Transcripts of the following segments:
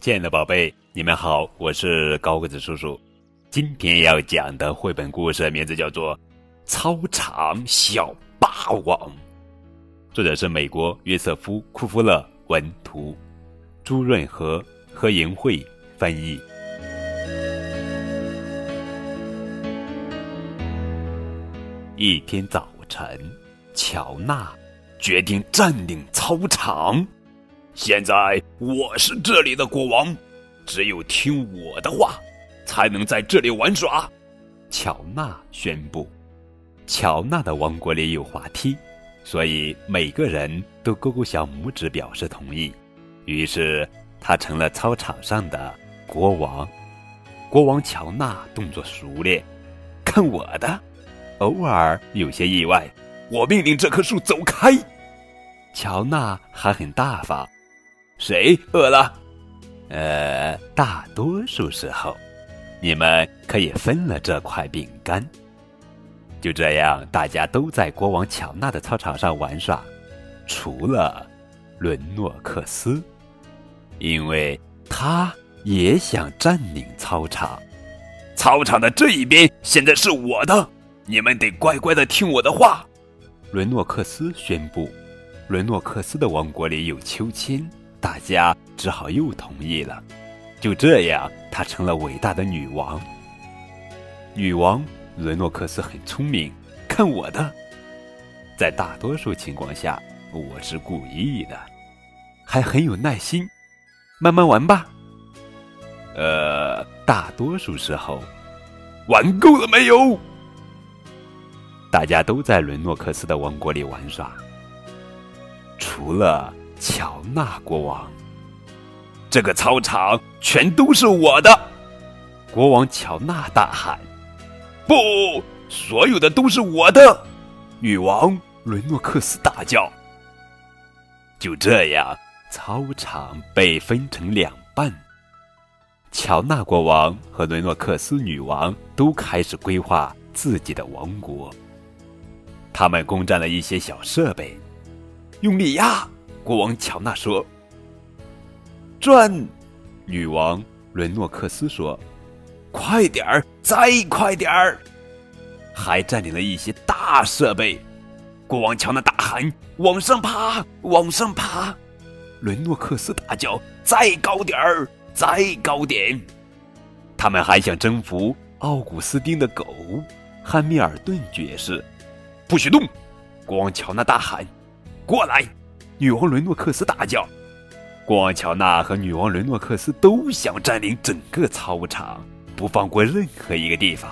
亲爱的宝贝，你们好，我是高个子叔叔。今天要讲的绘本故事名字叫做《操场小霸王》，作者是美国约瑟夫·库夫勒文图，朱润和、何莹慧翻译。一天早晨，乔娜决定占领操场。现在我是这里的国王，只有听我的话，才能在这里玩耍。乔娜宣布。乔娜的王国里有滑梯，所以每个人都勾勾小拇指表示同意。于是他成了操场上的国王。国王乔娜动作熟练，看我的！偶尔有些意外，我命令这棵树走开。乔娜还很大方。谁饿了？呃，大多数时候，你们可以分了这块饼干。就这样，大家都在国王乔纳的操场上玩耍，除了伦诺克斯，因为他也想占领操场。操场的这一边现在是我的，你们得乖乖的听我的话。伦诺克斯宣布。伦诺克斯的王国里有秋千。大家只好又同意了。就这样，她成了伟大的女王。女王伦诺克斯很聪明，看我的！在大多数情况下，我是故意的，还很有耐心。慢慢玩吧。呃，大多数时候，玩够了没有？大家都在伦诺克斯的王国里玩耍，除了。乔纳国王，这个操场全都是我的！国王乔纳大喊：“不，所有的都是我的！”女王伦诺克斯大叫。就这样，操场被分成两半。乔纳国王和伦诺克斯女王都开始规划自己的王国。他们攻占了一些小设备，用力压。国王乔纳说：“转。”女王伦诺克斯说：“快点儿，再快点儿！”还占领了一些大设备。国王乔纳大喊：“往上爬，往上爬！”伦诺克斯大叫：“再高点儿，再高点！”他们还想征服奥古斯丁的狗汉密尔顿爵士。不许动！国王乔纳大喊：“过来！”女王伦诺克斯大叫：“国王乔纳和女王伦诺克斯都想占领整个操场，不放过任何一个地方。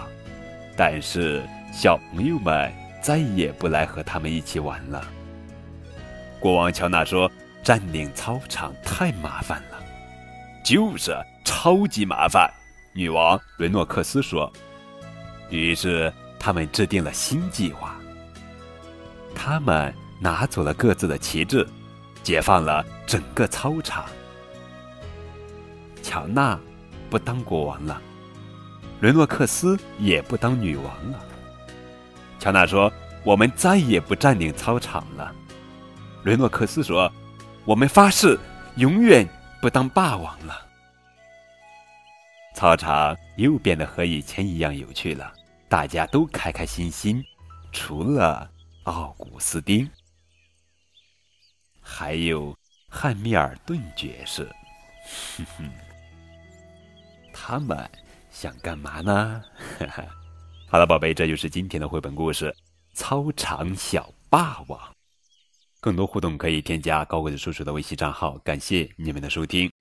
但是小朋友们再也不来和他们一起玩了。”国王乔纳说：“占领操场太麻烦了。”“就是超级麻烦。”女王伦诺克斯说。于是他们制定了新计划。他们。拿走了各自的旗帜，解放了整个操场。乔娜不当国王了，伦诺克斯也不当女王了。乔娜说：“我们再也不占领操场了。”伦诺克斯说：“我们发誓，永远不当霸王了。”操场又变得和以前一样有趣了，大家都开开心心，除了奥古斯丁。还有汉密尔顿爵士，哼哼，他们想干嘛呢？哈 哈好了，宝贝，这就是今天的绘本故事《操场小霸王》。更多互动可以添加高贵的叔叔的微信账号。感谢你们的收听。